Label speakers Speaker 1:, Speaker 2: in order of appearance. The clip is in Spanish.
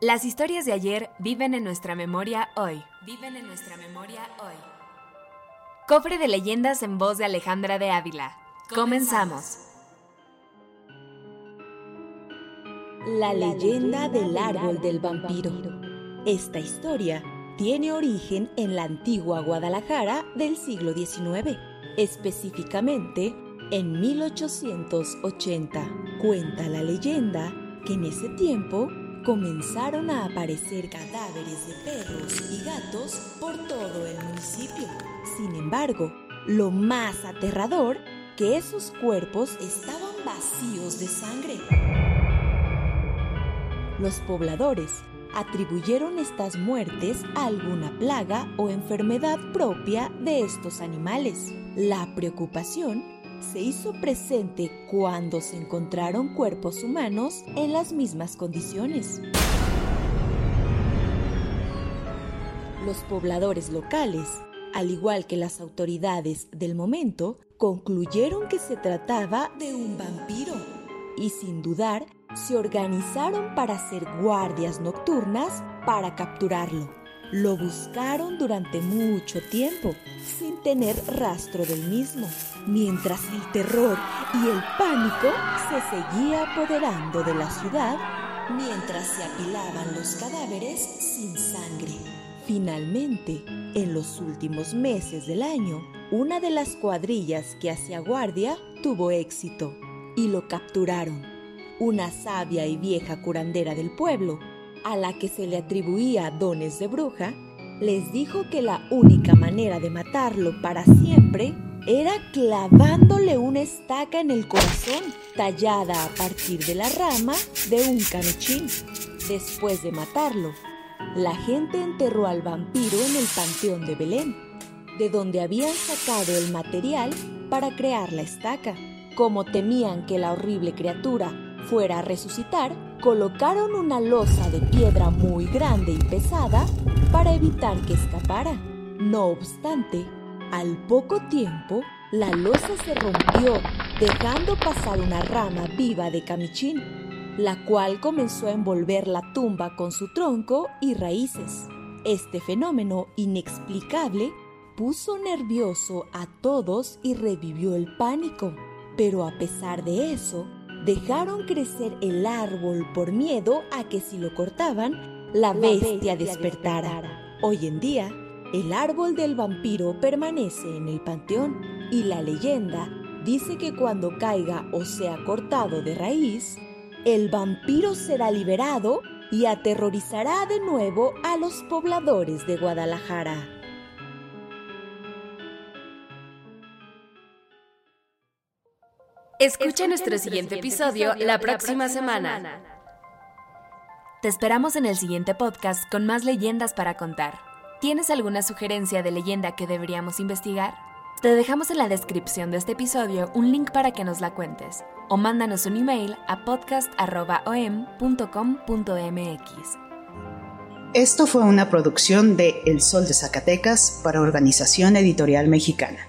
Speaker 1: Las historias de ayer viven en nuestra memoria hoy. Viven en nuestra memoria hoy. Cofre de leyendas en voz de Alejandra de Ávila. Comenzamos.
Speaker 2: La leyenda del árbol del vampiro. Esta historia tiene origen en la antigua Guadalajara del siglo XIX, específicamente en 1880. Cuenta la leyenda que en ese tiempo comenzaron a aparecer cadáveres de perros y gatos por todo el municipio. Sin embargo, lo más aterrador que esos cuerpos estaban vacíos de sangre. Los pobladores atribuyeron estas muertes a alguna plaga o enfermedad propia de estos animales. La preocupación se hizo presente cuando se encontraron cuerpos humanos en las mismas condiciones. Los pobladores locales, al igual que las autoridades del momento, concluyeron que se trataba de un vampiro y sin dudar se organizaron para hacer guardias nocturnas para capturarlo. Lo buscaron durante mucho tiempo, sin tener rastro del mismo, mientras el terror y el pánico se seguía apoderando de la ciudad mientras se apilaban los cadáveres sin sangre. Finalmente, en los últimos meses del año, una de las cuadrillas que hacía guardia tuvo éxito y lo capturaron. Una sabia y vieja curandera del pueblo a la que se le atribuía dones de bruja, les dijo que la única manera de matarlo para siempre era clavándole una estaca en el corazón, tallada a partir de la rama de un canochín. Después de matarlo, la gente enterró al vampiro en el panteón de Belén, de donde habían sacado el material para crear la estaca. Como temían que la horrible criatura fuera a resucitar, colocaron una losa de piedra muy grande y pesada para evitar que escapara. No obstante, al poco tiempo, la losa se rompió, dejando pasar una rama viva de camichín, la cual comenzó a envolver la tumba con su tronco y raíces. Este fenómeno inexplicable puso nervioso a todos y revivió el pánico. Pero a pesar de eso, dejaron crecer el árbol por miedo a que si lo cortaban, la bestia despertara. Hoy en día, el árbol del vampiro permanece en el panteón y la leyenda dice que cuando caiga o sea cortado de raíz, el vampiro será liberado y aterrorizará de nuevo a los pobladores de Guadalajara.
Speaker 1: Escucha nuestro siguiente episodio la próxima semana. Te esperamos en el siguiente podcast con más leyendas para contar. ¿Tienes alguna sugerencia de leyenda que deberíamos investigar? Te dejamos en la descripción de este episodio un link para que nos la cuentes o mándanos un email a podcast.om.com.mx.
Speaker 3: Esto fue una producción de El Sol de Zacatecas para Organización Editorial Mexicana.